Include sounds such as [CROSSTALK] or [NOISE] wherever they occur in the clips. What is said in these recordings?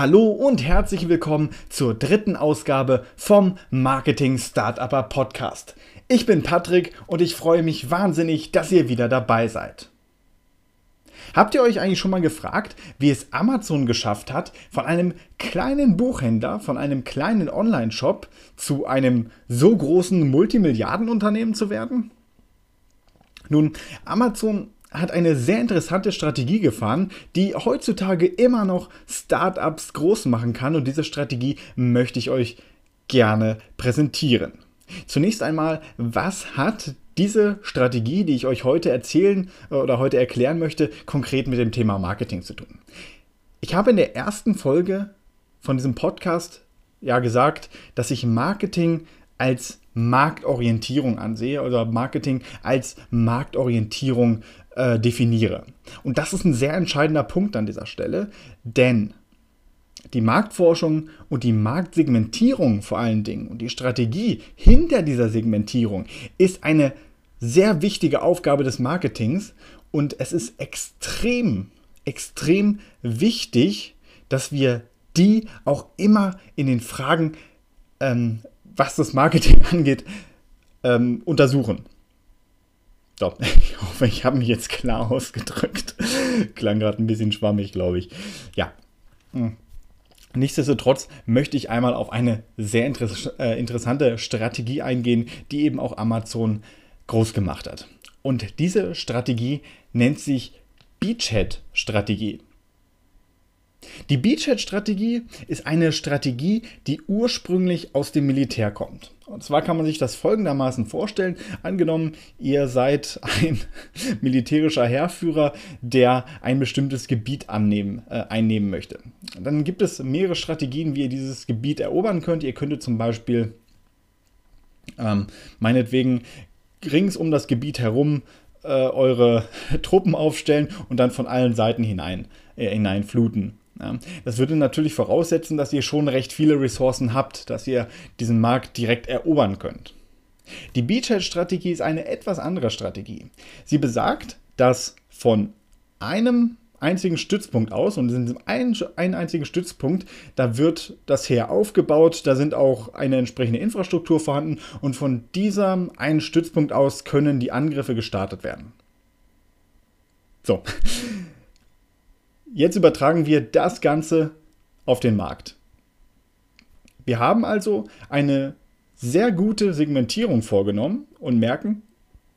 Hallo und herzlich willkommen zur dritten Ausgabe vom Marketing Startupper Podcast. Ich bin Patrick und ich freue mich wahnsinnig, dass ihr wieder dabei seid. Habt ihr euch eigentlich schon mal gefragt, wie es Amazon geschafft hat, von einem kleinen Buchhändler, von einem kleinen Online-Shop zu einem so großen Multimilliardenunternehmen zu werden? Nun, Amazon hat eine sehr interessante Strategie gefahren, die heutzutage immer noch Startups groß machen kann und diese Strategie möchte ich euch gerne präsentieren. Zunächst einmal, was hat diese Strategie, die ich euch heute erzählen äh, oder heute erklären möchte, konkret mit dem Thema Marketing zu tun? Ich habe in der ersten Folge von diesem Podcast ja gesagt, dass ich Marketing als Marktorientierung ansehe oder Marketing als Marktorientierung äh, definiere. Und das ist ein sehr entscheidender Punkt an dieser Stelle, denn die Marktforschung und die Marktsegmentierung vor allen Dingen und die Strategie hinter dieser Segmentierung ist eine sehr wichtige Aufgabe des Marketings und es ist extrem, extrem wichtig, dass wir die auch immer in den Fragen, ähm, was das Marketing [LAUGHS] angeht, ähm, untersuchen. So, [LAUGHS] ich hoffe, ich habe mich jetzt klar ausgedrückt. [LAUGHS] Klang gerade ein bisschen schwammig, glaube ich. Ja. Hm. Nichtsdestotrotz möchte ich einmal auf eine sehr äh, interessante Strategie eingehen, die eben auch Amazon groß gemacht hat. Und diese Strategie nennt sich Beachhead-Strategie. Die Beachhead-Strategie ist eine Strategie, die ursprünglich aus dem Militär kommt. Und zwar kann man sich das folgendermaßen vorstellen. Angenommen, ihr seid ein [LAUGHS] militärischer Heerführer, der ein bestimmtes Gebiet annehmen, äh, einnehmen möchte. Dann gibt es mehrere Strategien, wie ihr dieses Gebiet erobern könnt. Ihr könntet zum Beispiel ähm, meinetwegen rings um das Gebiet herum äh, eure [LAUGHS] Truppen aufstellen und dann von allen Seiten hinein, äh, hineinfluten. Das würde natürlich voraussetzen, dass ihr schon recht viele Ressourcen habt, dass ihr diesen Markt direkt erobern könnt. Die Beachhead-Strategie ist eine etwas andere Strategie. Sie besagt, dass von einem einzigen Stützpunkt aus und in diesem einen, einen einzigen Stützpunkt, da wird das Heer aufgebaut, da sind auch eine entsprechende Infrastruktur vorhanden und von diesem einen Stützpunkt aus können die Angriffe gestartet werden. So, Jetzt übertragen wir das Ganze auf den Markt. Wir haben also eine sehr gute Segmentierung vorgenommen und merken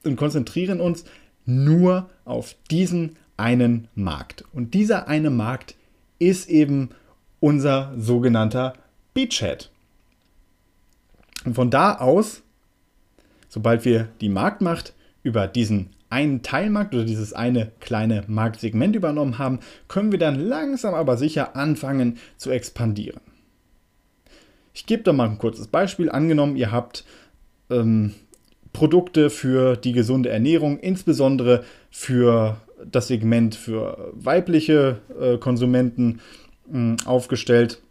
und konzentrieren uns nur auf diesen einen Markt. Und dieser eine Markt ist eben unser sogenannter Beachhead. Und von da aus, sobald wir die Marktmacht über diesen einen Teilmarkt oder dieses eine kleine Marktsegment übernommen haben, können wir dann langsam aber sicher anfangen zu expandieren. Ich gebe da mal ein kurzes Beispiel. Angenommen, ihr habt ähm, Produkte für die gesunde Ernährung, insbesondere für das Segment für weibliche äh, Konsumenten äh, aufgestellt.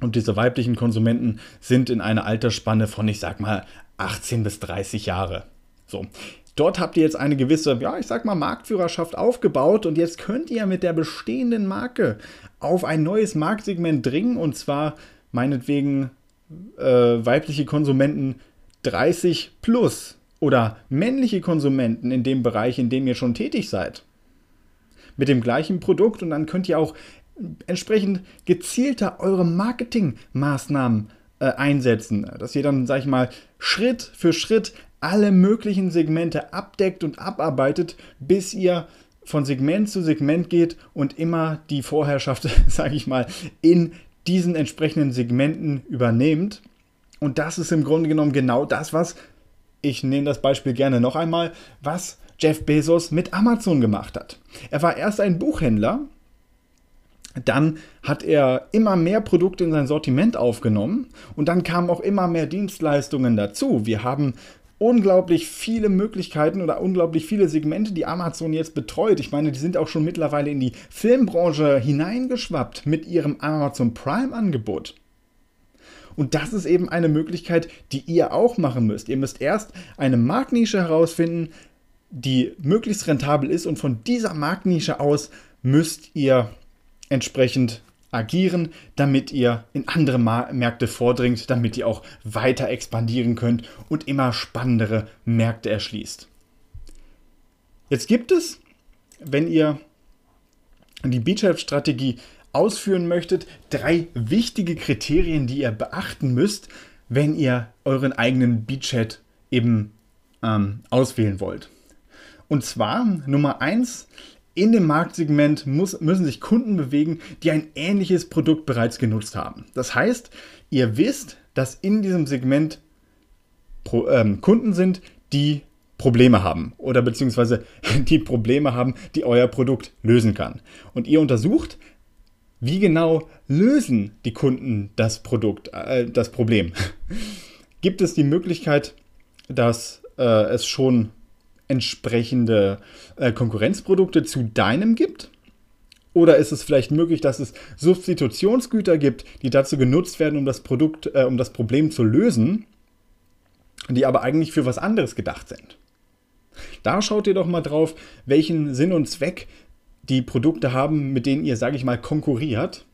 Und diese weiblichen Konsumenten sind in einer Altersspanne von, ich sag mal, 18 bis 30 Jahre. So, Dort habt ihr jetzt eine gewisse, ja, ich sag mal, Marktführerschaft aufgebaut und jetzt könnt ihr mit der bestehenden Marke auf ein neues Marktsegment dringen und zwar meinetwegen äh, weibliche Konsumenten 30 plus oder männliche Konsumenten in dem Bereich, in dem ihr schon tätig seid. Mit dem gleichen Produkt und dann könnt ihr auch entsprechend gezielter eure Marketingmaßnahmen äh, einsetzen, dass ihr dann, sag ich mal, Schritt für Schritt alle möglichen Segmente abdeckt und abarbeitet, bis ihr von Segment zu Segment geht und immer die Vorherrschaft, [LAUGHS] sage ich mal, in diesen entsprechenden Segmenten übernehmt. Und das ist im Grunde genommen genau das, was, ich nehme das Beispiel gerne noch einmal, was Jeff Bezos mit Amazon gemacht hat. Er war erst ein Buchhändler, dann hat er immer mehr Produkte in sein Sortiment aufgenommen und dann kamen auch immer mehr Dienstleistungen dazu. Wir haben unglaublich viele Möglichkeiten oder unglaublich viele Segmente, die Amazon jetzt betreut. Ich meine, die sind auch schon mittlerweile in die Filmbranche hineingeschwappt mit ihrem Amazon Prime-Angebot. Und das ist eben eine Möglichkeit, die ihr auch machen müsst. Ihr müsst erst eine Marktnische herausfinden, die möglichst rentabel ist und von dieser Marktnische aus müsst ihr entsprechend agieren, damit ihr in andere Märkte vordringt, damit ihr auch weiter expandieren könnt und immer spannendere Märkte erschließt. Jetzt gibt es, wenn ihr die Beachhead-Strategie ausführen möchtet, drei wichtige Kriterien, die ihr beachten müsst, wenn ihr euren eigenen Beachhead eben ähm, auswählen wollt. Und zwar Nummer eins in dem Marktsegment muss, müssen sich Kunden bewegen, die ein ähnliches Produkt bereits genutzt haben. Das heißt, ihr wisst, dass in diesem Segment Pro, ähm, Kunden sind, die Probleme haben oder beziehungsweise [LAUGHS] die Probleme haben, die euer Produkt lösen kann. Und ihr untersucht, wie genau lösen die Kunden das Produkt, äh, das Problem? [LAUGHS] Gibt es die Möglichkeit, dass äh, es schon entsprechende äh, Konkurrenzprodukte zu deinem gibt? Oder ist es vielleicht möglich, dass es Substitutionsgüter gibt, die dazu genutzt werden, um das Produkt, äh, um das Problem zu lösen, die aber eigentlich für was anderes gedacht sind? Da schaut ihr doch mal drauf, welchen Sinn und Zweck die Produkte haben, mit denen ihr, sage ich mal, konkurriert.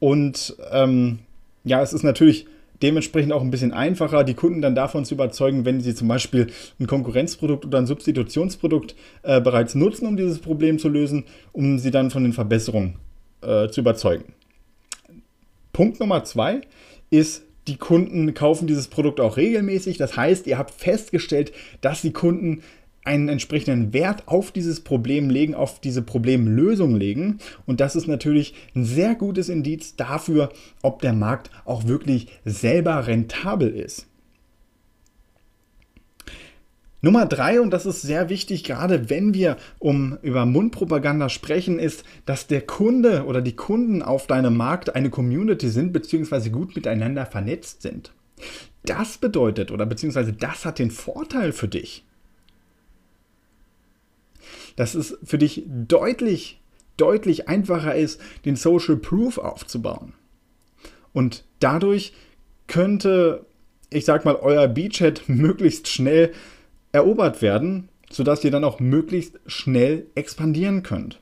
Und ähm, ja, es ist natürlich dementsprechend auch ein bisschen einfacher, die Kunden dann davon zu überzeugen, wenn sie zum Beispiel ein Konkurrenzprodukt oder ein Substitutionsprodukt äh, bereits nutzen, um dieses Problem zu lösen, um sie dann von den Verbesserungen äh, zu überzeugen. Punkt Nummer zwei ist, die Kunden kaufen dieses Produkt auch regelmäßig. Das heißt, ihr habt festgestellt, dass die Kunden einen entsprechenden Wert auf dieses Problem legen, auf diese Problemlösung legen. Und das ist natürlich ein sehr gutes Indiz dafür, ob der Markt auch wirklich selber rentabel ist. Nummer drei, und das ist sehr wichtig, gerade wenn wir um über Mundpropaganda sprechen, ist, dass der Kunde oder die Kunden auf deinem Markt eine Community sind, beziehungsweise gut miteinander vernetzt sind. Das bedeutet, oder beziehungsweise das hat den Vorteil für dich, dass es für dich deutlich, deutlich einfacher ist, den Social Proof aufzubauen. Und dadurch könnte, ich sag mal, euer Beachhead [LAUGHS] möglichst schnell erobert werden, sodass ihr dann auch möglichst schnell expandieren könnt.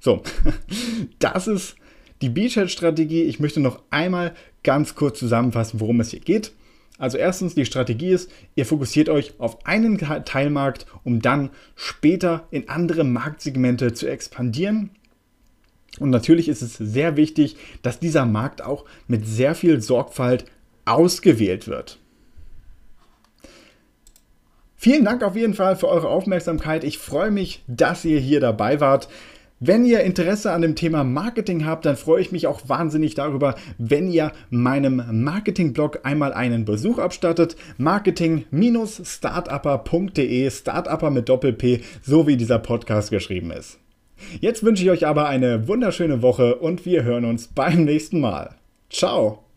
So, [LAUGHS] das ist die Beachhead-Strategie. Ich möchte noch einmal ganz kurz zusammenfassen, worum es hier geht. Also erstens, die Strategie ist, ihr fokussiert euch auf einen Teilmarkt, um dann später in andere Marktsegmente zu expandieren. Und natürlich ist es sehr wichtig, dass dieser Markt auch mit sehr viel Sorgfalt ausgewählt wird. Vielen Dank auf jeden Fall für eure Aufmerksamkeit. Ich freue mich, dass ihr hier dabei wart. Wenn ihr Interesse an dem Thema Marketing habt, dann freue ich mich auch wahnsinnig darüber, wenn ihr meinem Marketing-Blog einmal einen Besuch abstattet. Marketing-startupper.de, Startupper mit Doppel-P, so wie dieser Podcast geschrieben ist. Jetzt wünsche ich euch aber eine wunderschöne Woche und wir hören uns beim nächsten Mal. Ciao!